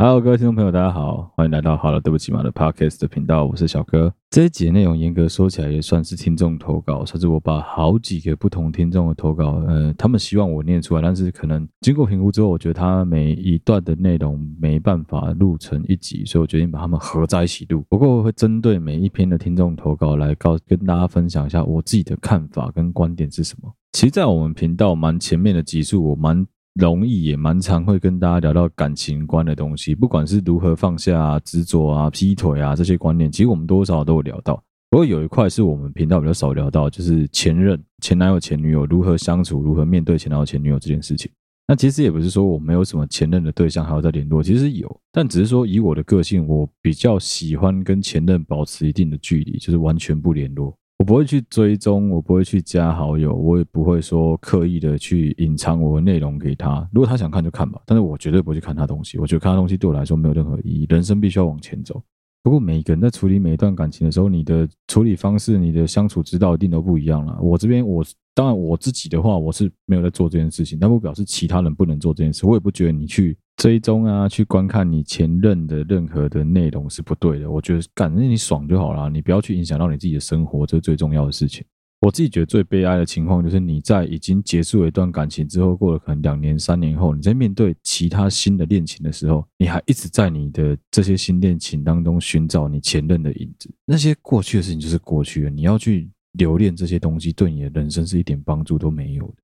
好各位听众朋友，大家好，欢迎来到好了，对不起嘛的 Podcast 的频道，我是小哥。这一集的内容严格说起来也算是听众投稿，甚至我把好几个不同听众的投稿，呃，他们希望我念出来，但是可能经过评估之后，我觉得他每一段的内容没办法录成一集，所以我决定把他们合在一起录。不过我会针对每一篇的听众投稿来告跟大家分享一下我自己的看法跟观点是什么。其实，在我们频道蛮前面的集数，我蛮。容易也蛮常会跟大家聊到感情观的东西，不管是如何放下啊、执着啊、劈腿啊这些观念，其实我们多少都有聊到。不过有一块是我们频道比较少聊到，就是前任、前男友、前女友如何相处，如何面对前男友、前女友这件事情。那其实也不是说我没有什么前任的对象还要再联络，其实有，但只是说以我的个性，我比较喜欢跟前任保持一定的距离，就是完全不联络。我不会去追踪，我不会去加好友，我也不会说刻意的去隐藏我的内容给他。如果他想看就看吧，但是我绝对不会去看他东西。我觉得看他东西对我来说没有任何意义。人生必须要往前走。不过每个人在处理每一段感情的时候，你的处理方式、你的相处之道一定都不一样了。我这边我当然我自己的话，我是没有在做这件事情，但不表示其他人不能做这件事。我也不觉得你去。追踪啊，去观看你前任的任何的内容是不对的。我觉得干，那你爽就好了，你不要去影响到你自己的生活，这是最重要的事情。我自己觉得最悲哀的情况就是你在已经结束了一段感情之后，过了可能两年、三年后，你在面对其他新的恋情的时候，你还一直在你的这些新恋情当中寻找你前任的影子。那些过去的事情就是过去了，你要去留恋这些东西，对你的人生是一点帮助都没有的。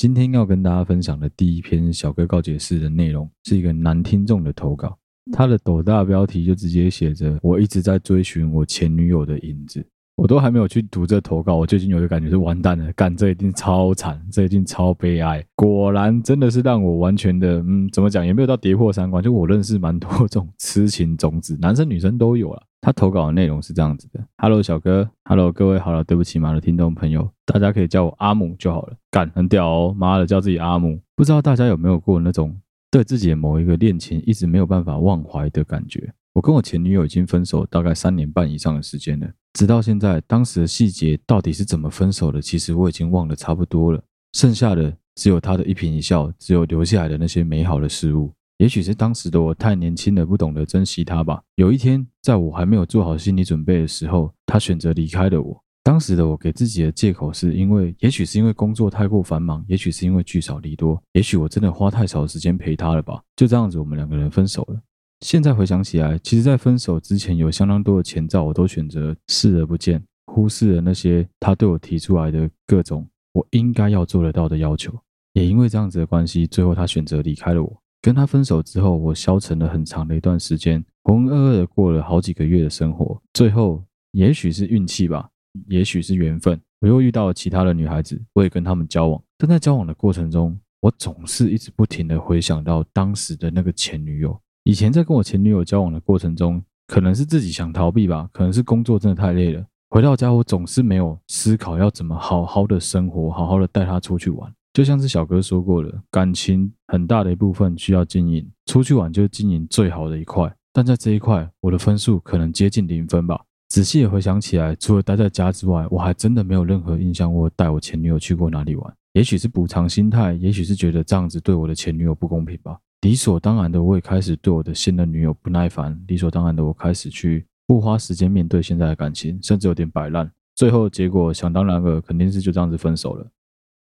今天要跟大家分享的第一篇小哥告解室的内容，是一个男听众的投稿。他的斗大标题就直接写着：“我一直在追寻我前女友的影子。”我都还没有去读这投稿，我最近有一个感觉是完蛋了，干，这一定超惨，这一定超悲哀。果然真的是让我完全的，嗯，怎么讲也没有到跌破三观。就我认识蛮多这种痴情种子，男生女生都有了。他投稿的内容是这样子的：Hello，小哥，Hello，各位好了，对不起嘛的听众朋友，大家可以叫我阿姆就好了。干，很屌哦，妈的，叫自己阿姆。不知道大家有没有过那种对自己的某一个恋情一直没有办法忘怀的感觉？我跟我前女友已经分手大概三年半以上的时间了，直到现在，当时的细节到底是怎么分手的，其实我已经忘得差不多了。剩下的只有他的一颦一笑，只有留下来的那些美好的事物。也许是当时的我太年轻了，不懂得珍惜他吧。有一天，在我还没有做好心理准备的时候，他选择离开了我。当时的我给自己的借口是因为，也许是因为工作太过繁忙，也许是因为聚少离多，也许我真的花太少时间陪他了吧。就这样子，我们两个人分手了。现在回想起来，其实，在分手之前，有相当多的前兆，我都选择视而不见，忽视了那些他对我提出来的各种我应该要做得到的要求。也因为这样子的关系，最后他选择离开了我。跟他分手之后，我消沉了很长的一段时间，浑浑噩噩的过了好几个月的生活。最后，也许是运气吧，也许是缘分，我又遇到了其他的女孩子，我也跟他们交往。但在交往的过程中，我总是一直不停的回想到当时的那个前女友。以前在跟我前女友交往的过程中，可能是自己想逃避吧，可能是工作真的太累了。回到家，我总是没有思考要怎么好好的生活，好好的带她出去玩。就像是小哥说过的，感情很大的一部分需要经营，出去玩就是经营最好的一块。但在这一块，我的分数可能接近零分吧。仔细回想起来，除了待在家之外，我还真的没有任何印象，我带我前女友去过哪里玩。也许是补偿心态，也许是觉得这样子对我的前女友不公平吧。理所当然的，我也开始对我的现任女友不耐烦。理所当然的，我开始去不花时间面对现在的感情，甚至有点摆烂。最后结果，想当然了，肯定是就这样子分手了。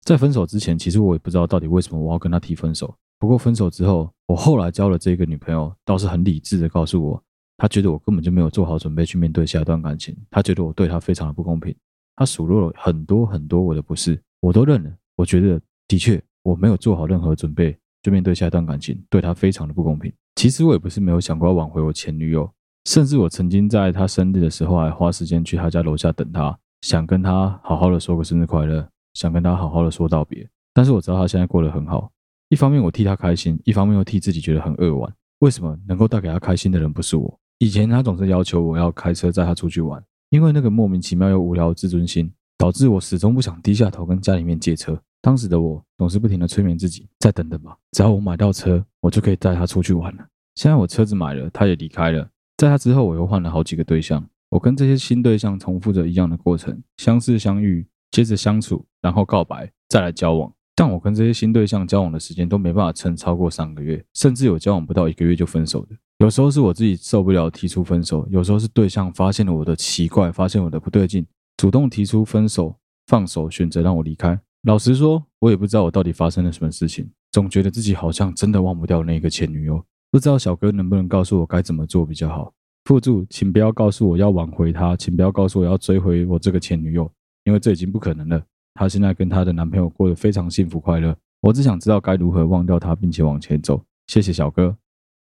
在分手之前，其实我也不知道到底为什么我要跟他提分手。不过分手之后，我后来交了这个女朋友，倒是很理智的告诉我，她觉得我根本就没有做好准备去面对下一段感情，她觉得我对她非常的不公平，她数落了很多很多我的不是，我都认了。我觉得的确我没有做好任何准备去面对下一段感情，对她非常的不公平。其实我也不是没有想过要挽回我前女友，甚至我曾经在她生日的时候还花时间去她家楼下等她，想跟她好好的说个生日快乐。想跟他好好的说道别，但是我知道他现在过得很好。一方面我替他开心，一方面又替自己觉得很扼腕。为什么能够带给他开心的人不是我？以前他总是要求我要开车载他出去玩，因为那个莫名其妙又无聊的自尊心，导致我始终不想低下头跟家里面借车。当时的我总是不停的催眠自己，再等等吧，只要我买到车，我就可以带他出去玩了。现在我车子买了，他也离开了，在他之后我又换了好几个对象，我跟这些新对象重复着一样的过程，相识相遇。接着相处，然后告白，再来交往。但我跟这些新对象交往的时间都没办法撑超过三个月，甚至有交往不到一个月就分手的。有时候是我自己受不了提出分手，有时候是对象发现了我的奇怪，发现我的不对劲，主动提出分手、放手，选择让我离开。老实说，我也不知道我到底发生了什么事情，总觉得自己好像真的忘不掉那个前女友。不知道小哥能不能告诉我该怎么做比较好？附注，请不要告诉我要挽回她，请不要告诉我要追回我这个前女友，因为这已经不可能了。她现在跟她的男朋友过得非常幸福快乐，我只想知道该如何忘掉她，并且往前走。谢谢小哥。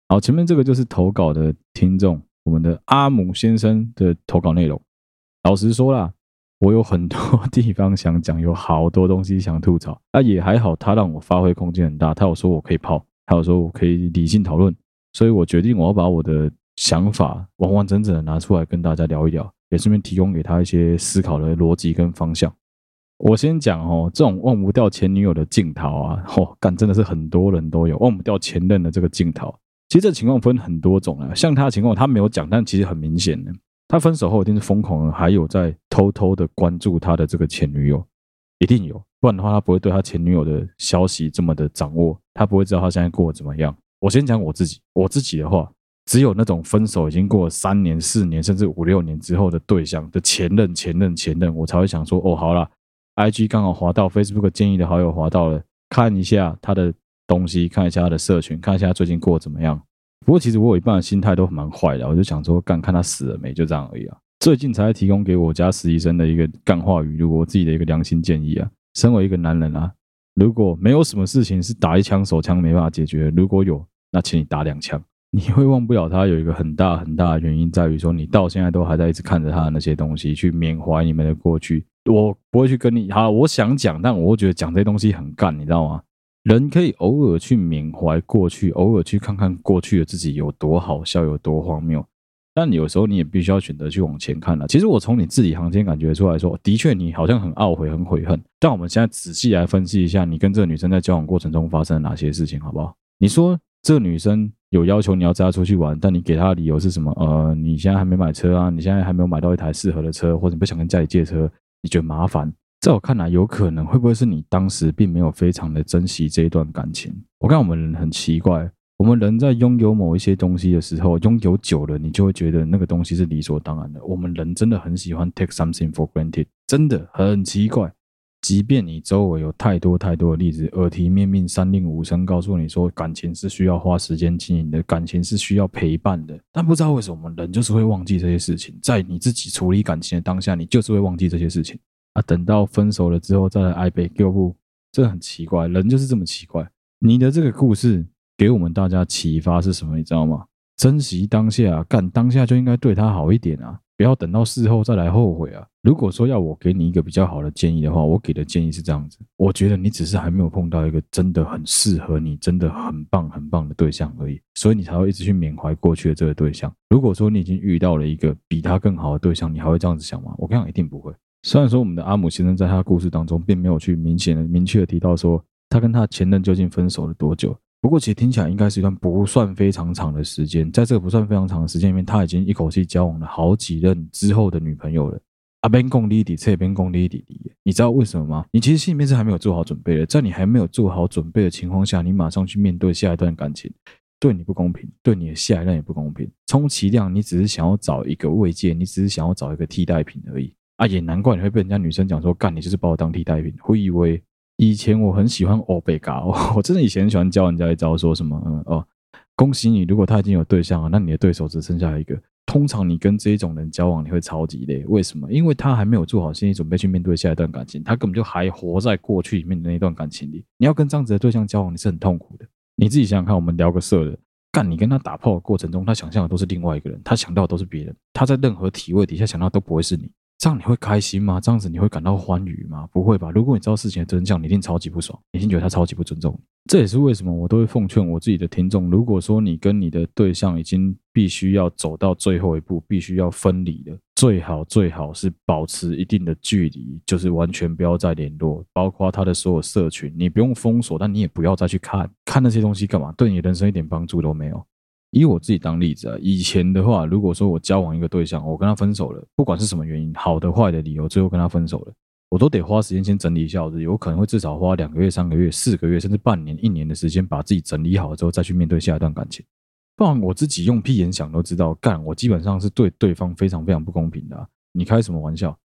好，前面这个就是投稿的听众，我们的阿姆先生的投稿内容。老实说啦，我有很多 地方想讲，有好多东西想吐槽。啊，也还好，他让我发挥空间很大。他有说我可以泡，他有说我可以理性讨论，所以我决定我要把我的想法完完整整的拿出来跟大家聊一聊，也顺便提供给他一些思考的逻辑跟方向。我先讲哦，这种忘不掉前女友的镜头啊，哦，干真的是很多人都有忘不掉前任的这个镜头。其实这情况分很多种啊，像他的情况，他没有讲，但其实很明显的，他分手后一定是疯狂的，还有在偷偷的关注他的这个前女友，一定有，不然的话他不会对他前女友的消息这么的掌握，他不会知道他现在过得怎么样。我先讲我自己，我自己的话，只有那种分手已经过了三年、四年，甚至五六年之后的对象的前任、前任、前任，我才会想说，哦，好啦。IG 刚好滑到 Facebook 建议的好友滑到了，看一下他的东西，看一下他的社群，看一下他最近过得怎么样。不过其实我有一半的心态都蛮坏的，我就想说干看他死了没，就这样而已啊。最近才提供给我家实习生的一个干话语录，我自己的一个良心建议啊。身为一个男人啊，如果没有什么事情是打一枪手枪没办法解决，如果有，那请你打两枪。你会忘不了他，有一个很大很大的原因在于说，你到现在都还在一直看着他的那些东西，去缅怀你们的过去。我不会去跟你好，我想讲，但我觉得讲这些东西很干，你知道吗？人可以偶尔去缅怀过去，偶尔去看看过去的自己有多好笑，有多荒谬。但有时候你也必须要选择去往前看了。其实我从你字里行间感觉出来说，的确你好像很懊悔、很悔恨。但我们现在仔细来分析一下，你跟这个女生在交往过程中发生了哪些事情，好不好？你说这个女生有要求你要带她出去玩，但你给她的理由是什么？呃，你现在还没买车啊，你现在还没有买到一台适合的车，或者不想跟家里借车。你觉得麻烦，在我看来，有可能会不会是你当时并没有非常的珍惜这一段感情？我看我们人很奇怪，我们人在拥有某一些东西的时候，拥有久了，你就会觉得那个东西是理所当然的。我们人真的很喜欢 take something for granted，真的很奇怪。即便你周围有太多太多的例子，耳提面命、三令五申告诉你说，感情是需要花时间经营的，感情是需要陪伴的，但不知道为什么人就是会忘记这些事情。在你自己处理感情的当下，你就是会忘记这些事情啊。等到分手了之后再来爱被救护，这很奇怪，人就是这么奇怪。你的这个故事给我们大家启发是什么？你知道吗？珍惜当下，干当下就应该对他好一点啊。不要等到事后再来后悔啊！如果说要我给你一个比较好的建议的话，我给的建议是这样子：我觉得你只是还没有碰到一个真的很适合你、真的很棒很棒的对象而已，所以你才会一直去缅怀过去的这个对象。如果说你已经遇到了一个比他更好的对象，你还会这样子想吗？我跟你讲，一定不会。虽然说我们的阿姆先生在他的故事当中并没有去明显的、明确的提到说他跟他前任究竟分手了多久。不过，其实听起来应该是一段不算非常长的时间。在这个不算非常长的时间里面，他已经一口气交往了好几任之后的女朋友了。阿边共弟弟，这边共弟弟，你知道为什么吗？你其实心里面是还没有做好准备的。在你还没有做好准备的情况下，你马上去面对下一段感情，对你不公平，对你的下一任也不公平。充其量，你只是想要找一个慰藉，你只是想要找一个替代品而已。啊，也难怪你会被人家女生讲说，干你就是把我当替代品，会以为。以前我很喜欢欧贝嘎，我真的以前很喜欢教人家一招，说什么嗯哦，恭喜你，如果他已经有对象了，那你的对手只剩下一个。通常你跟这一种人交往，你会超级累，为什么？因为他还没有做好心理准备去面对下一段感情，他根本就还活在过去里面的那一段感情里。你要跟这样子的对象交往，你是很痛苦的。你自己想想看，我们聊个色的，干你跟他打炮的过程中，他想象的都是另外一个人，他想到的都是别人，他在任何体位底下想到都不会是你。这样你会开心吗？这样子你会感到欢愉吗？不会吧。如果你知道事情的真相，你一定超级不爽，你一定觉得他超级不尊重你。这也是为什么我都会奉劝我自己的听众：如果说你跟你的对象已经必须要走到最后一步，必须要分离了，最好最好是保持一定的距离，就是完全不要再联络，包括他的所有社群，你不用封锁，但你也不要再去看，看那些东西干嘛？对你人生一点帮助都没有。以我自己当例子啊，以前的话，如果说我交往一个对象，我跟他分手了，不管是什么原因，好的坏的理由，最后跟他分手了，我都得花时间先整理一下我自己，我可能会至少花两个月、三个月、四个月，甚至半年、一年的时间，把自己整理好之后，再去面对下一段感情。不然我自己用屁眼想都知道，干我基本上是对对方非常非常不公平的。你开什么玩笑？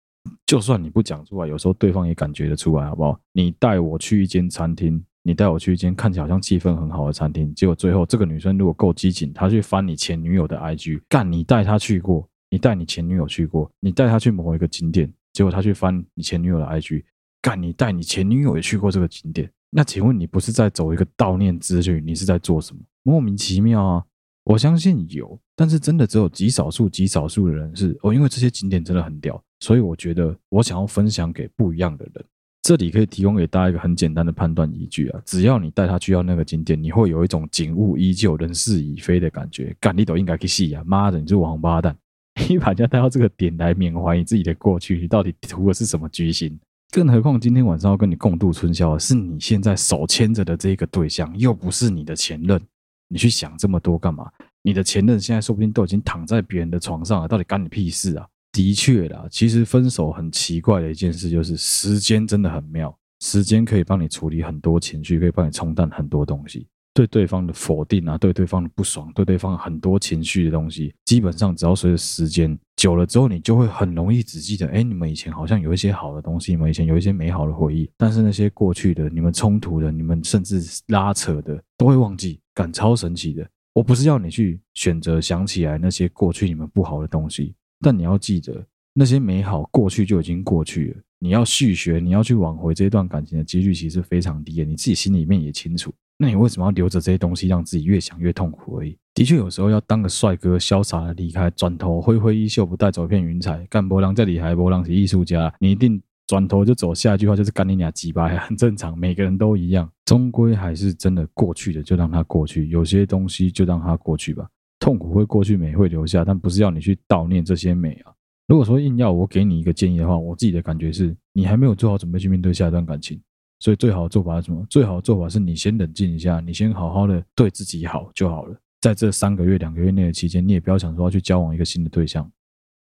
就算你不讲出来，有时候对方也感觉得出来，好不好？你带我去一间餐厅，你带我去一间看起来好像气氛很好的餐厅，结果最后这个女生如果够激情，她去翻你前女友的 IG，干你带她去过，你带你前女友去过，你带她去某一个景点。结果她去翻你前女友的 IG，干你带你前女友也去过这个景点，那请问你不是在走一个悼念之旅？你是在做什么？莫名其妙啊！我相信有，但是真的只有极少数、极少数的人是哦，因为这些景点真的很屌，所以我觉得我想要分享给不一样的人。这里可以提供给大家一个很简单的判断依据啊，只要你带他去到那个景点，你会有一种景物依旧、人事已非的感觉。干你都应该去死啊！妈的，你是王八蛋！你把人家带到这个点来缅怀你自己的过去，你到底图的是什么居心？更何况今天晚上要跟你共度春宵的是你现在手牵着的这个对象，又不是你的前任。你去想这么多干嘛？你的前任现在说不定都已经躺在别人的床上了，到底干你屁事啊？的确啦，其实分手很奇怪的一件事就是时间真的很妙，时间可以帮你处理很多情绪，可以帮你冲淡很多东西。对对方的否定啊，对对方的不爽，对对方很多情绪的东西，基本上只要随着时间久了之后，你就会很容易只记得，哎，你们以前好像有一些好的东西，你们以前有一些美好的回忆，但是那些过去的、你们冲突的、你们甚至拉扯的，都会忘记，感超神奇的。我不是要你去选择想起来那些过去你们不好的东西，但你要记得，那些美好过去就已经过去了。你要续学，你要去挽回这段感情的几率其实非常低的，你自己心里面也清楚。那你为什么要留着这些东西，让自己越想越痛苦而已？的确，有时候要当个帅哥，潇洒的离开，转头挥挥衣袖，不带走一片云彩。干波浪再厉害，波浪是艺术家，你一定转头就走。下一句话就是干你俩鸡巴，很正常，每个人都一样。终归还是真的过去的，就让它过去。有些东西就让它过去吧。痛苦会过去，美会留下，但不是要你去悼念这些美啊。如果说硬要我给你一个建议的话，我自己的感觉是，你还没有做好准备去面对下一段感情。所以最好的做法是什么？最好的做法是你先冷静一下，你先好好的对自己好就好了。在这三个月、两个月内的期间，你也不要想说要去交往一个新的对象，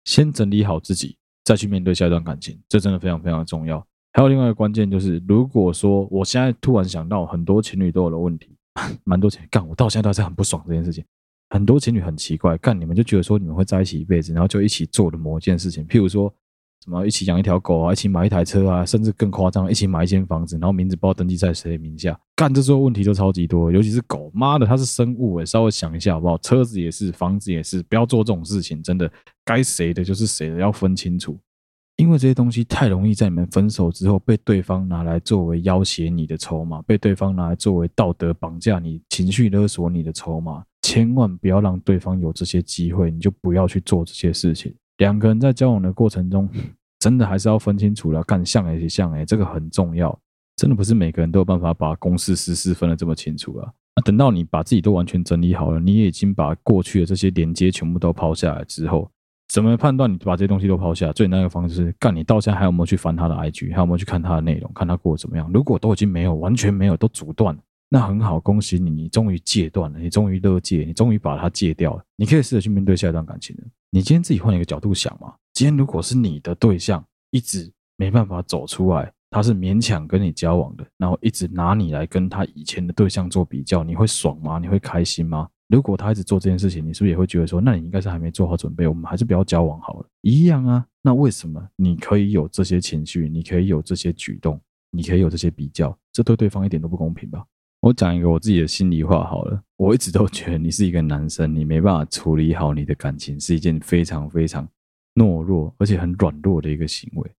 先整理好自己，再去面对下一段感情，这真的非常非常的重要。还有另外一个关键就是，如果说我现在突然想到很多情侣都有的问题，蛮多情侣干，我到现在都是很不爽这件事情。很多情侣很奇怪，干你们就觉得说你们会在一起一辈子，然后就一起做的某一件事情，譬如说。什么一起养一条狗啊，一起买一台车啊，甚至更夸张，一起买一间房子，然后名字不知道登记在谁名下。干这时候问题就超级多，尤其是狗，妈的，它是生物诶，稍微想一下好不好？车子也是，房子也是，不要做这种事情，真的，该谁的就是谁的，要分清楚。因为这些东西太容易在你们分手之后被对方拿来作为要挟你的筹码，被对方拿来作为道德绑架你、情绪勒索你的筹码。千万不要让对方有这些机会，你就不要去做这些事情。两个人在交往的过程中，真的还是要分清楚了，看像诶像诶，这个很重要。真的不是每个人都有办法把公事私事分得这么清楚啊。那等到你把自己都完全整理好了，你也已经把过去的这些连接全部都抛下来之后，怎么判断你把这些东西都抛下？最难的方式是，干你到现在还有没有去翻他的 IG，还有没有去看他的内容，看他过得怎么样？如果都已经没有，完全没有，都阻断了。那很好，恭喜你，你终于戒断了，你终于乐戒，你终于把它戒掉了。你可以试着去面对下一段感情了。你今天自己换一个角度想嘛，今天如果是你的对象一直没办法走出来，他是勉强跟你交往的，然后一直拿你来跟他以前的对象做比较，你会爽吗？你会开心吗？如果他一直做这件事情，你是不是也会觉得说，那你应该是还没做好准备，我们还是不要交往好了？一样啊。那为什么你可以有这些情绪，你可以有这些举动，你可以有这些比较？这对对方一点都不公平吧？我讲一个我自己的心里话好了，我一直都觉得你是一个男生，你没办法处理好你的感情是一件非常非常懦弱而且很软弱的一个行为。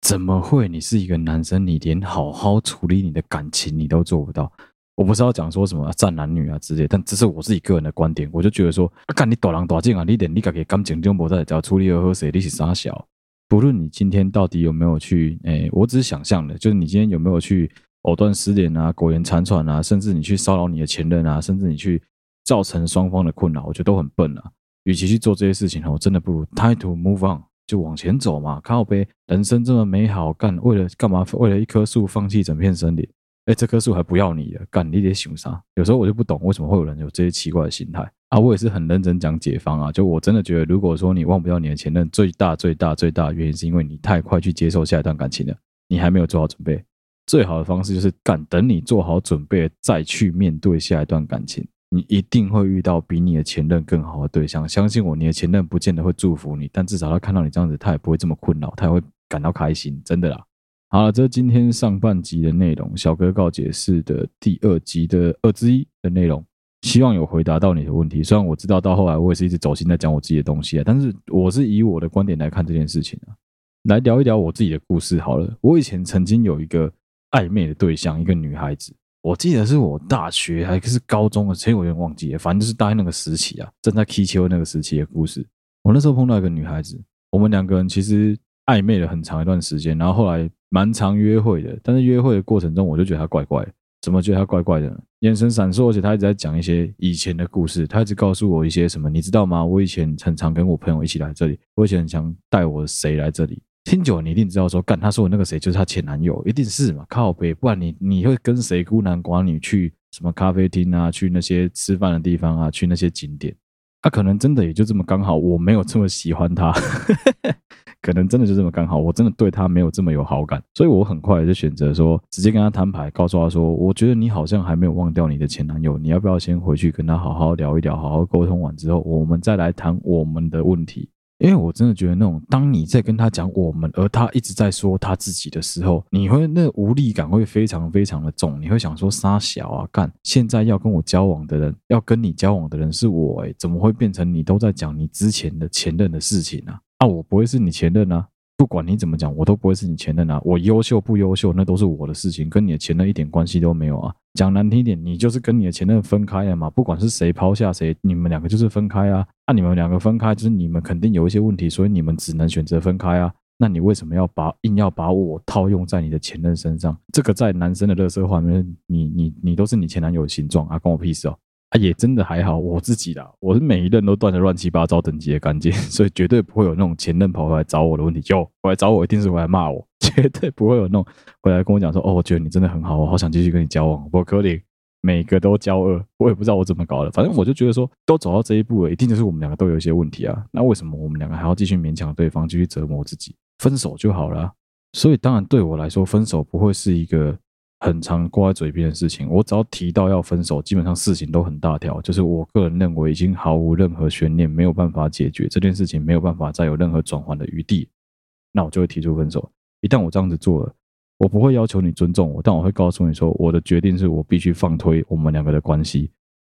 怎么会？你是一个男生，你连好好处理你的感情你都做不到？我不是要讲说什么战男女啊之类，但这是我自己个人的观点。我就觉得说，啊，干你大人大境啊，你连你自己感情都没在，只要处理好谁，你是傻小。不论你今天到底有没有去，诶，我只是想象的，就是你今天有没有去。藕断丝连啊，苟延残喘啊，甚至你去骚扰你的前任啊，甚至你去造成双方的困扰，我觉得都很笨啊。与其去做这些事情，我真的不如 time to move on，就往前走嘛。靠呗，人生这么美好，干为了干嘛？为了一棵树放弃整片森林？哎，这棵树还不要你了，干你得想啥？有时候我就不懂，为什么会有人有这些奇怪的心态啊？我也是很认真讲解方啊，就我真的觉得，如果说你忘不掉你的前任，最大最大最大的原因是因为你太快去接受下一段感情了。你还没有做好准备。最好的方式就是干，等你做好准备再去面对下一段感情，你一定会遇到比你的前任更好的对象。相信我，你的前任不见得会祝福你，但至少他看到你这样子，他也不会这么困扰，他也会感到开心，真的啦。好了，这是今天上半集的内容，小哥告解释的第二集的二之一的内容，希望有回答到你的问题。虽然我知道到后来我也是一直走心在讲我自己的东西啊，但是我是以我的观点来看这件事情啊，来聊一聊我自己的故事好了。我以前曾经有一个。暧昧的对象，一个女孩子，我记得是我大学还是高中的，其实我有点忘记了，反正就是大概那个时期啊，正在踢球那个时期的故事。我那时候碰到一个女孩子，我们两个人其实暧昧了很长一段时间，然后后来蛮常约会的，但是约会的过程中，我就觉得她怪怪的。怎么觉得她怪怪的呢？眼神闪烁，而且她一直在讲一些以前的故事，她一直告诉我一些什么，你知道吗？我以前很常跟我朋友一起来这里，我以前很想带我谁来这里。听久了，你一定知道说，干，他说我那个谁就是他前男友，一定是嘛？靠北，不然你你会跟谁孤男寡女去什么咖啡厅啊，去那些吃饭的地方啊，去那些景点？他、啊、可能真的也就这么刚好，我没有这么喜欢他，可能真的就这么刚好，我真的对他没有这么有好感，所以我很快就选择说，直接跟他摊牌，告诉他说，我觉得你好像还没有忘掉你的前男友，你要不要先回去跟他好好聊一聊，好好沟通完之后，我们再来谈我们的问题。因为我真的觉得，那种当你在跟他讲我们，而他一直在说他自己的时候，你会那无力感会非常非常的重。你会想说，杀小啊，干！现在要跟我交往的人，要跟你交往的人是我，诶，怎么会变成你都在讲你之前的前任的事情呢？啊，我不会是你前任啊！不管你怎么讲，我都不会是你前任啊！我优秀不优秀，那都是我的事情，跟你的前任一点关系都没有啊！讲难听点，你就是跟你的前任分开了嘛。不管是谁抛下谁，你们两个就是分开啊。那、你们两个分开，就是你们肯定有一些问题，所以你们只能选择分开啊。那你为什么要把硬要把我套用在你的前任身上？这个在男生的乐色画面，你你你都是你前男友的形状啊，关我屁事哦。啊，也真的还好，我自己的，我是每一任都断得乱七八糟等级的干净，所以绝对不会有那种前任跑回来找我的问题。就回来找我，一定是回来骂我，绝对不会有那种回来跟我讲说，哦，我觉得你真的很好，我好想继续跟你交往。我可能，每个都交恶，我也不知道我怎么搞的，反正我就觉得说，都走到这一步了，一定就是我们两个都有一些问题啊。那为什么我们两个还要继续勉强对方，继续折磨自己？分手就好了。所以当然对我来说，分手不会是一个。很常挂在嘴边的事情，我只要提到要分手，基本上事情都很大条。就是我个人认为已经毫无任何悬念，没有办法解决这件事情，没有办法再有任何转圜的余地，那我就会提出分手。一旦我这样子做了，我不会要求你尊重我，但我会告诉你说，我的决定是我必须放推我们两个的关系。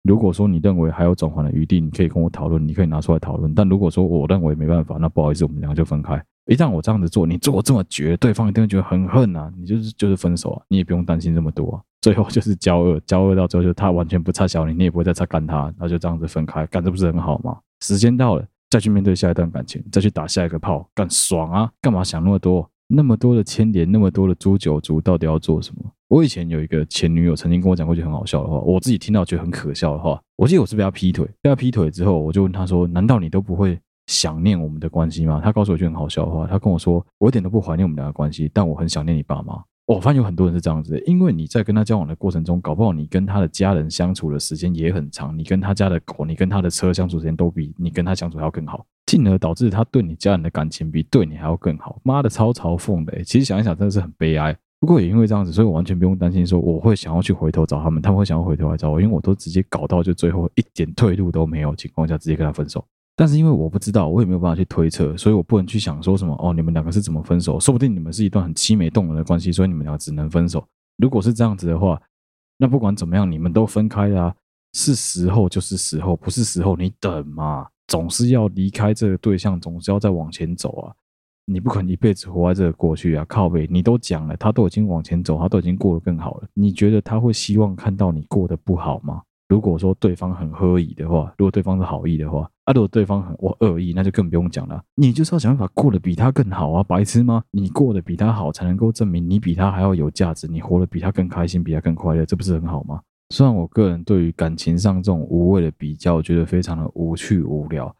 如果说你认为还有转圜的余地，你可以跟我讨论，你可以拿出来讨论。但如果说我认为没办法，那不好意思，我们两个就分开。一旦我这样子做，你做这么绝，对方一定会觉得很恨啊！你就是就是分手啊！你也不用担心这么多啊！最后就是交恶，交恶到最后就他完全不差小你，你也不会再擦干他，那就这样子分开，干这不是很好吗？时间到了，再去面对下一段感情，再去打下一个炮，干爽啊！干嘛想那么多？那么多的牵连，那么多的诛九族，到底要做什么？我以前有一个前女友，曾经跟我讲过一句很好笑的话，我自己听到觉得很可笑的话。我记得我是被她劈腿，被她劈腿之后，我就问她说：“难道你都不会？”想念我们的关系吗？他告诉我一句很好笑的话，他跟我说：“我一点都不怀念我们俩的关系，但我很想念你爸妈。”我发现有很多人是这样子的，因为你在跟他交往的过程中，搞不好你跟他的家人相处的时间也很长，你跟他家的狗，你跟他的车相处时间都比你跟他相处要更好，进而导致他对你家人的感情比对你还要更好。妈的，超嘲讽的！其实想一想，真的是很悲哀。不过也因为这样子，所以我完全不用担心说我会想要去回头找他们，他们会想要回头来找我，因为我都直接搞到就最后一点退路都没有情况下，直接跟他分手。但是因为我不知道，我也没有办法去推测，所以我不能去想说什么哦，你们两个是怎么分手？说不定你们是一段很凄美动人的关系，所以你们俩只能分手。如果是这样子的话，那不管怎么样，你们都分开了啊，是时候就是时候，不是时候你等嘛，总是要离开这个对象，总是要再往前走啊。你不可能一辈子活在这个过去啊，靠北，你都讲了，他都已经往前走，他都已经过得更好了，你觉得他会希望看到你过得不好吗？如果说对方很合意的话，如果对方是好意的话，啊，如果对方很我恶意，那就更不用讲了。你就是要想办法过得比他更好啊，白痴吗？你过得比他好，才能够证明你比他还要有价值，你活得比他更开心，比他更快乐，这不是很好吗？虽然我个人对于感情上这种无谓的比较，觉得非常的无趣无聊，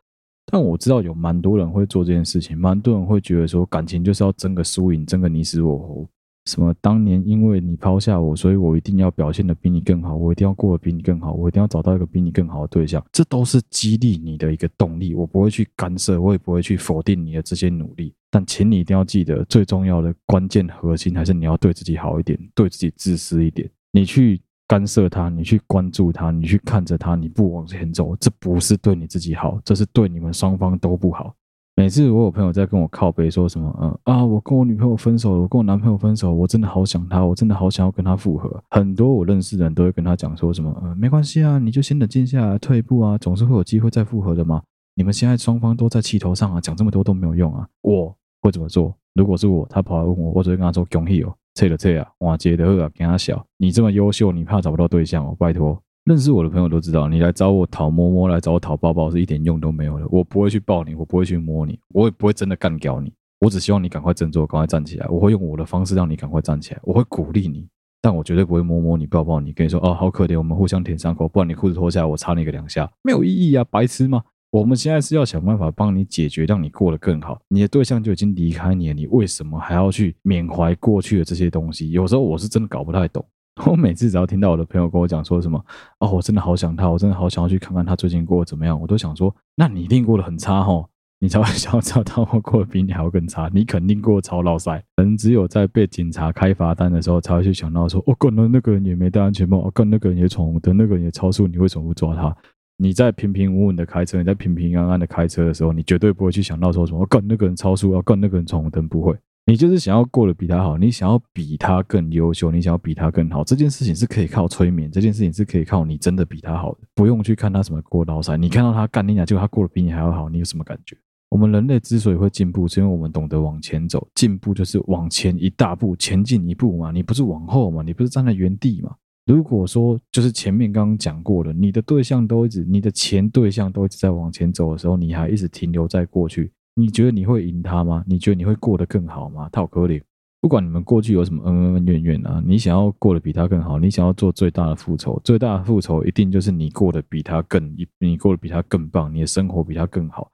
但我知道有蛮多人会做这件事情，蛮多人会觉得说感情就是要争个输赢，争个你死我活。什么当年因为你抛下我，所以我一定要表现得比你更好，我一定要过得比你更好，我一定要找到一个比你更好的对象，这都是激励你的一个动力。我不会去干涉，我也不会去否定你的这些努力。但请你一定要记得，最重要的关键核心还是你要对自己好一点，对自己自私一点。你去干涉他，你去关注他，你去看着他，你不往前走，这不是对你自己好，这是对你们双方都不好。每次我有朋友在跟我靠背说什么，嗯啊，我跟我女朋友分手了，我跟我男朋友分手，我真的好想他，我真的好想要跟他复合。很多我认识的人都会跟他讲说什么，嗯，没关系啊，你就先冷静下来，退一步啊，总是会有机会再复合的嘛。你们现在双方都在气头上啊，讲这么多都没有用啊。我会怎么做？如果是我，他跑来问我，我只会跟他说恭喜哦，撤了撤啊，哇，接的啊，跟他小，你这么优秀，你怕找不到对象哦，拜托。认识我的朋友都知道，你来找我讨摸摸，来找我讨抱抱，是一点用都没有的。我不会去抱你，我不会去摸你，我也不会真的干掉你。我只希望你赶快振作，赶快站起来。我会用我的方式让你赶快站起来，我会鼓励你，但我绝对不会摸摸你、抱抱你，跟你说哦，好可怜，我们互相舔伤口，不然你裤子脱下来，我插你个两下，没有意义啊，白痴吗？我们现在是要想办法帮你解决，让你过得更好。你的对象就已经离开你了，你为什么还要去缅怀过去的这些东西？有时候我是真的搞不太懂。我每次只要听到我的朋友跟我讲说什么哦，我真的好想他，我真的好想要去看看他最近过得怎么样，我都想说，那你一定过得很差哦，你才会 想要知道他会过得比你还要更差，你肯定过得超落赛。人只有在被警察开罚单的时候，才会去想到说，哦，干了那个人也没戴安全帽，哦，跟那个人也闯红灯，那个人也超速，你为什么不抓他？你在平平稳稳的开车，你在平平安安的开车的时候，你绝对不会去想到说什么，哦，干那个人超速，要干那个人闯红灯，不会。你就是想要过得比他好，你想要比他更优秀，你想要比他更好，这件事情是可以靠催眠，这件事情是可以靠你真的比他好的，不用去看他什么过劳赛。你看到他干你俩，结果他过得比你还要好，你有什么感觉？我们人类之所以会进步，是因为我们懂得往前走，进步就是往前一大步，前进一步嘛，你不是往后嘛，你不是站在原地嘛？如果说就是前面刚刚讲过的，你的对象都一直，你的前对象都一直在往前走的时候，你还一直停留在过去。你觉得你会赢他吗？你觉得你会过得更好吗？套可怜，不管你们过去有什么恩恩怨怨啊，你想要过得比他更好，你想要做最大的复仇，最大的复仇一定就是你过得比他更一，你过得比他更棒，你的生活比他更好，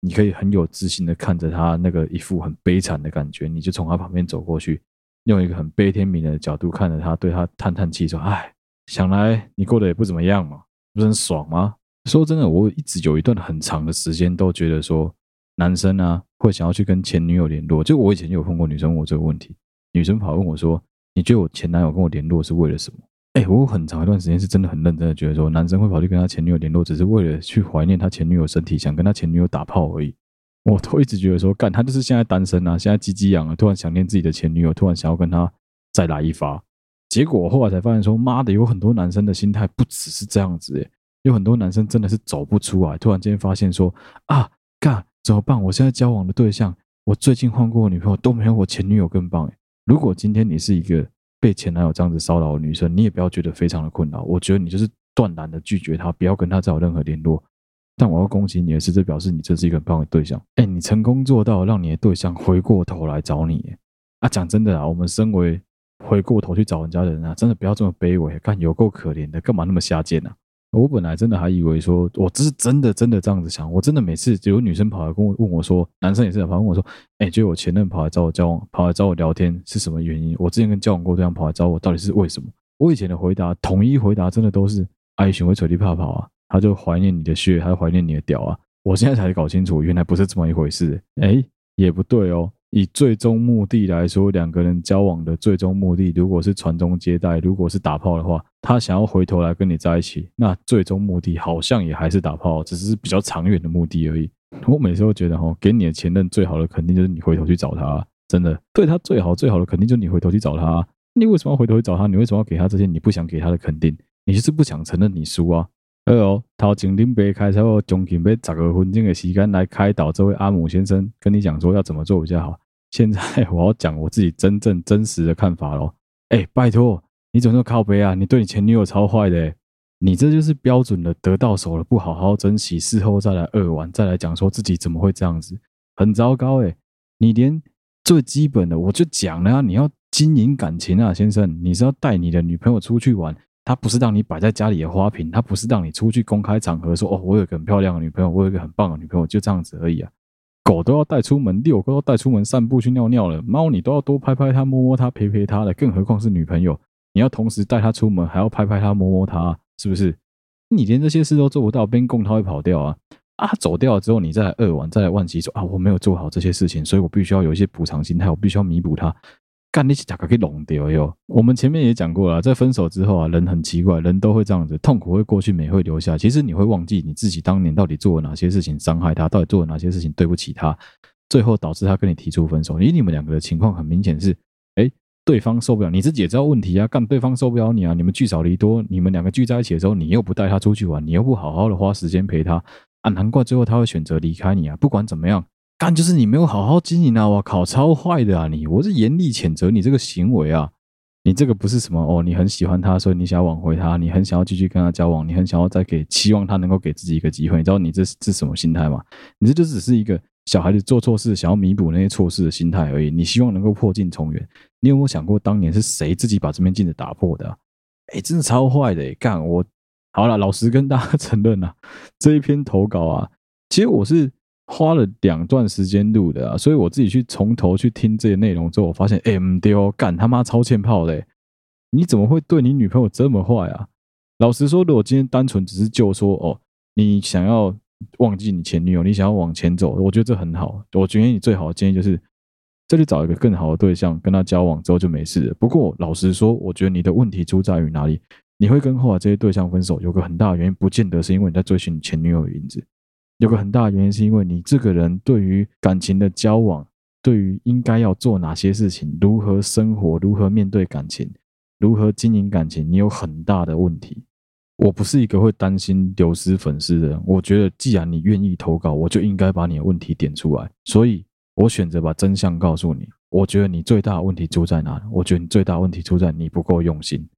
你可以很有自信的看着他那个一副很悲惨的感觉，你就从他旁边走过去，用一个很悲天悯人的角度看着他，对他叹叹气说：“哎，想来你过得也不怎么样嘛，不是很爽吗？”说真的，我一直有一段很长的时间都觉得说。男生啊，会想要去跟前女友联络。就我以前有碰过女生问我这个问题，女生跑问我说：“你觉得我前男友跟我联络是为了什么？”哎，我很长一段时间是真的很认真的觉得说，男生会跑去跟他前女友联络，只是为了去怀念他前女友身体，想跟他前女友打炮而已。我都一直觉得说，干他就是现在单身啊，现在鸡鸡痒了，突然想念自己的前女友，突然想要跟他再来一发。结果后来才发现说，妈的，有很多男生的心态不只是这样子，诶，有很多男生真的是走不出来，突然间发现说，啊，干。怎么办？我现在交往的对象，我最近换过的女朋友都没有我前女友更棒诶。如果今天你是一个被前男友这样子骚扰的女生，你也不要觉得非常的困扰。我觉得你就是断然的拒绝他，不要跟他再有任何联络。但我要恭喜你的是，这表示你这是一个很棒的对象。哎，你成功做到让你的对象回过头来找你。啊，讲真的啊，我们身为回过头去找人家的人啊，真的不要这么卑微，干有够可怜的，干嘛那么下贱呢？我本来真的还以为说，我这是真的真的这样子想。我真的每次有女生跑来跟我问我说，男生也是跑来问我说，哎，就我前任跑来找我交往，跑来找我聊天是什么原因？我之前跟交往过对象跑来找我，到底是为什么？我以前的回答，统一回答真的都是，爱情会扯地泡跑啊，他就怀念你的血，他怀念你的屌啊。我现在才搞清楚，原来不是这么一回事。哎，也不对哦。以最终目的来说，两个人交往的最终目的，如果是传宗接代，如果是打炮的话，他想要回头来跟你在一起，那最终目的好像也还是打炮，只是比较长远的目的而已。我每次都觉得，哈，给你的前任最好的肯定就是你回头去找他，真的对他最好最好的肯定就是你回头去找他。你为什么要回头去找他？你为什么要给他这些你不想给他的肯定？你就是不想承认你输啊。二哦，头前林北开车，我将近要十个分钟的时间来开导这位阿姆先生，跟你讲说要怎么做比较好。现在我要讲我自己真正真实的看法喽。哎，拜托，你怎么说靠背啊？你对你前女友超坏的，你这就是标准的得到手了不好好珍惜，事后再来二玩，再来讲说自己怎么会这样子，很糟糕哎！你连最基本的我就讲了啊，你要经营感情啊，先生，你是要带你的女朋友出去玩，她不是让你摆在家里的花瓶，她不是让你出去公开场合说哦，我有一个很漂亮的女朋友，我有一个很棒的女朋友，就这样子而已啊。狗都要带出门遛，狗都要带出门散步去尿尿了，猫你都要多拍拍它、摸摸它、陪陪它了，更何况是女朋友，你要同时带它出门，还要拍拍它、摸摸它，是不是？你连这些事都做不到，边供它会跑掉啊！啊，走掉了之后，你再来扼腕，再来惋惜说啊，我没有做好这些事情，所以我必须要有一些补偿心态，我必须要弥补它。干你是咋个给弄掉哟？我们前面也讲过了，在分手之后啊，人很奇怪，人都会这样子，痛苦会过去，美会留下。其实你会忘记你自己当年到底做了哪些事情伤害他，到底做了哪些事情对不起他，最后导致他跟你提出分手。因为你们两个的情况很明显是，哎，对方受不了，你自己也知道问题啊，干对方受不了你啊，你们聚少离多，你们两个聚在一起的时候，你又不带他出去玩，你又不好好的花时间陪他，啊，难怪最后他会选择离开你啊。不管怎么样。但就是你没有好好经营啊！我靠，超坏的啊你！我是严厉谴责你这个行为啊！你这个不是什么哦，你很喜欢他，所以你想要挽回他，你很想要继续跟他交往，你很想要再给，期望他能够给自己一个机会。你知道你这是是什么心态吗？你这就只是一个小孩子做错事，想要弥补那些错事的心态而已。你希望能够破镜重圆。你有没有想过，当年是谁自己把这面镜子打破的啊？哎，真的超坏的！干我好了，老实跟大家承认啊，这一篇投稿啊，其实我是。花了两段时间录的啊，所以我自己去从头去听这些内容之后，我发现，哎，唔对哦，干他妈超欠炮的！你怎么会对你女朋友这么坏啊？老实说，如果今天单纯只是就说，哦，你想要忘记你前女友，你想要往前走，我觉得这很好。我觉得你最好的建议就是，这里找一个更好的对象，跟他交往之后就没事了。不过，老实说，我觉得你的问题出在于哪里？你会跟后来这些对象分手，有个很大的原因，不见得是因为你在追寻你前女友的影子。有个很大的原因，是因为你这个人对于感情的交往，对于应该要做哪些事情，如何生活，如何面对感情，如何经营感情，你有很大的问题。我不是一个会担心流失粉丝的人，我觉得既然你愿意投稿，我就应该把你的问题点出来，所以我选择把真相告诉你。我觉得你最大的问题出在哪？我觉得你最大的问题出在你不够用心。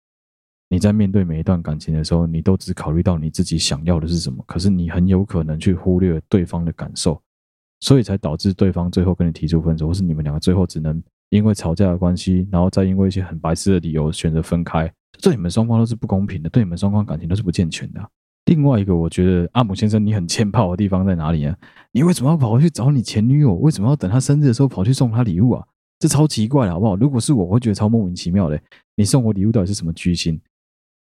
你在面对每一段感情的时候，你都只考虑到你自己想要的是什么，可是你很有可能去忽略对方的感受，所以才导致对方最后跟你提出分手，或是你们两个最后只能因为吵架的关系，然后再因为一些很白痴的理由选择分开，对你们双方都是不公平的，对你们双方感情都是不健全的。另外一个，我觉得阿姆先生你很欠炮的地方在哪里呢？你为什么要跑去找你前女友？为什么要等她生日的时候跑去送她礼物啊？这超奇怪的，好不好？如果是我，我会觉得超莫名其妙的。你送我礼物到底是什么居心？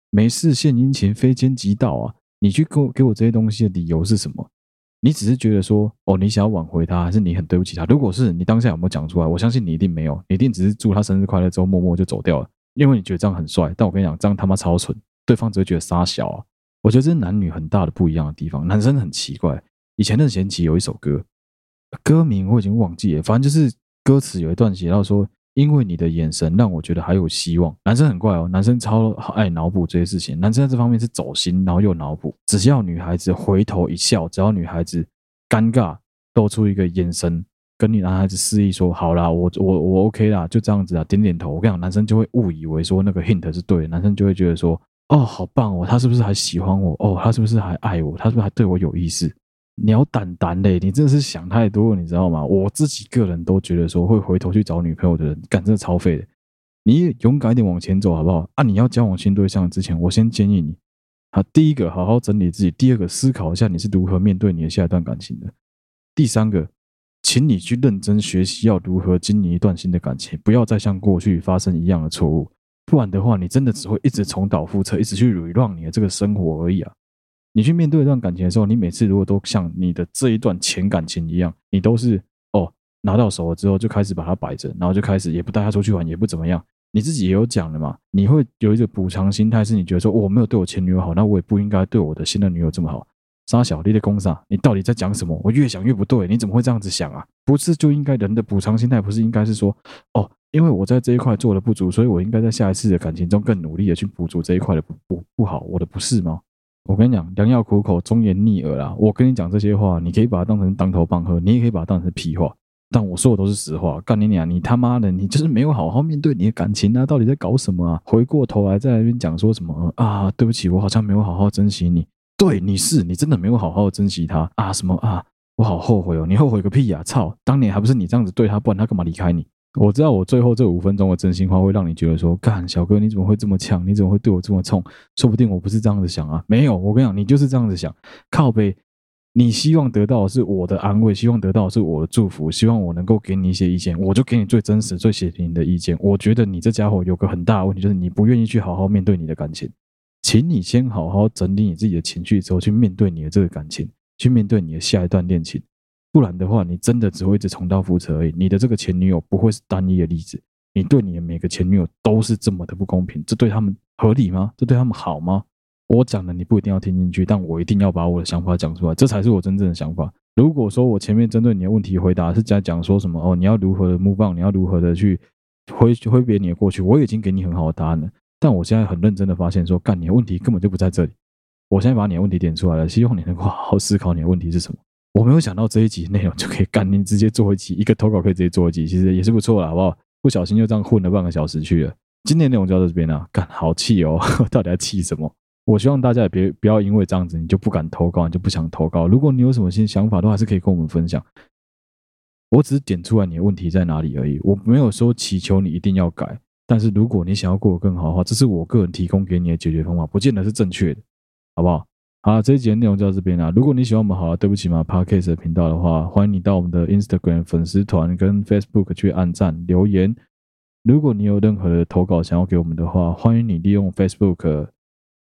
没事献殷勤，非奸即盗啊！你去给我给我这些东西的理由是什么？你只是觉得说，哦，你想要挽回他，还是你很对不起他？如果是你当下有没有讲出来？我相信你一定没有，你一定只是祝他生日快乐之后默默就走掉了，因为你觉得这样很帅。但我跟你讲，这样他妈超蠢，对方只会觉得傻小啊！我觉得这是男女很大的不一样的地方。男生很奇怪，以前任贤齐有一首歌，歌名我已经忘记了，反正就是歌词有一段写到说。因为你的眼神让我觉得还有希望。男生很怪哦，男生超爱脑补这些事情。男生在这方面是走心，然后又脑补。只要女孩子回头一笑，只要女孩子尴尬露出一个眼神，跟你男孩子示意说好啦，我我我 OK 啦，就这样子啊，点点头。我跟你讲，男生就会误以为说那个 hint 是对的，男生就会觉得说哦，好棒哦，他是不是还喜欢我？哦，他是不是还爱我？他是不是还对我有意思？鸟胆胆嘞！你真的是想太多，你知道吗？我自己个人都觉得说会回头去找女朋友的人，干真的超废的。你勇敢一点往前走好不好？啊，你要交往新对象之前，我先建议你，啊，第一个好好整理自己，第二个思考一下你是如何面对你的下一段感情的。第三个，请你去认真学习要如何经营一段新的感情，不要再像过去发生一样的错误，不然的话，你真的只会一直重蹈覆辙，一直去 r e 你的这个生活而已啊。你去面对一段感情的时候，你每次如果都像你的这一段前感情一样，你都是哦拿到手了之后就开始把它摆着，然后就开始也不带他出去玩，也不怎么样。你自己也有讲了嘛，你会有一个补偿心态，是你觉得说我没有对我前女友好，那我也不应该对我的新的女友这么好。沙小丽的公啥？你到底在讲什么？我越想越不对，你怎么会这样子想啊？不是就应该人的补偿心态不是应该是说哦，因为我在这一块做的不足，所以我应该在下一次的感情中更努力的去补足这一块的不不不好，我的不是吗？我跟你讲，良药苦口，忠言逆耳啦。我跟你讲这些话，你可以把它当成当头棒喝，你也可以把它当成屁话。但我说的都是实话。干你娘，你他妈的，你就是没有好好面对你的感情啊！到底在搞什么啊？回过头来在那边讲说什么啊？对不起，我好像没有好好珍惜你。对，你是，你真的没有好好珍惜他啊？什么啊？我好后悔哦！你后悔个屁呀！操，当年还不是你这样子对他，不然他干嘛离开你？我知道我最后这五分钟的真心话会让你觉得说，干小哥你怎么会这么呛？你怎么会对我这么冲？说不定我不是这样子想啊，没有，我跟你讲，你就是这样子想。靠北，你希望得到的是我的安慰，希望得到的是我的祝福，希望我能够给你一些意见，我就给你最真实、最血淋淋的意见。我觉得你这家伙有个很大的问题，就是你不愿意去好好面对你的感情。请你先好好整理你自己的情绪之后，去面对你的这个感情，去面对你的下一段恋情。不然的话，你真的只会一直重蹈覆辙而已。你的这个前女友不会是单一的例子，你对你的每个前女友都是这么的不公平，这对他们合理吗？这对他们好吗？我讲的你不一定要听进去，但我一定要把我的想法讲出来，这才是我真正的想法。如果说我前面针对你的问题回答是在讲说什么哦，你要如何的 move on，你要如何的去挥挥别你的过去，我已经给你很好的答案了。但我现在很认真的发现说，干你的问题根本就不在这里。我现在把你的问题点出来了，希望你能够好好思考你的问题是什么。我没有想到这一集内容就可以干，你直接做一集，一个投稿可以直接做一集，其实也是不错了，好不好？不小心就这样混了半个小时去了。今天内容就到这边了，干好气哦，到底要气什么？我希望大家也别不要因为这样子，你就不敢投稿，你就不想投稿。如果你有什么新想法，都还是可以跟我们分享。我只是点出来你的问题在哪里而已，我没有说祈求你一定要改。但是如果你想要过得更好的话，这是我个人提供给你的解决方法，不见得是正确的，好不好？好，这一集的内容就到这边了。如果你喜欢我们好了，对不起嘛，Podcast 的频道的话，欢迎你到我们的 Instagram 粉丝团跟 Facebook 去按赞留言。如果你有任何的投稿想要给我们的话，欢迎你利用 Facebook。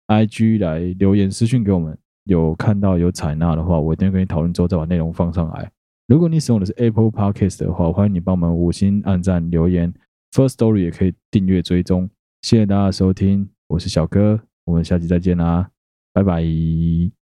IG 来留言私讯给我们，有看到有采纳的话，我一定会跟你讨论之后再把内容放上来。如果你使用的是 Apple Podcast 的话，欢迎你帮我们五星按赞留言 First Story 也可以订阅追踪。谢谢大家收听，我是小哥，我们下期再见啦，拜拜。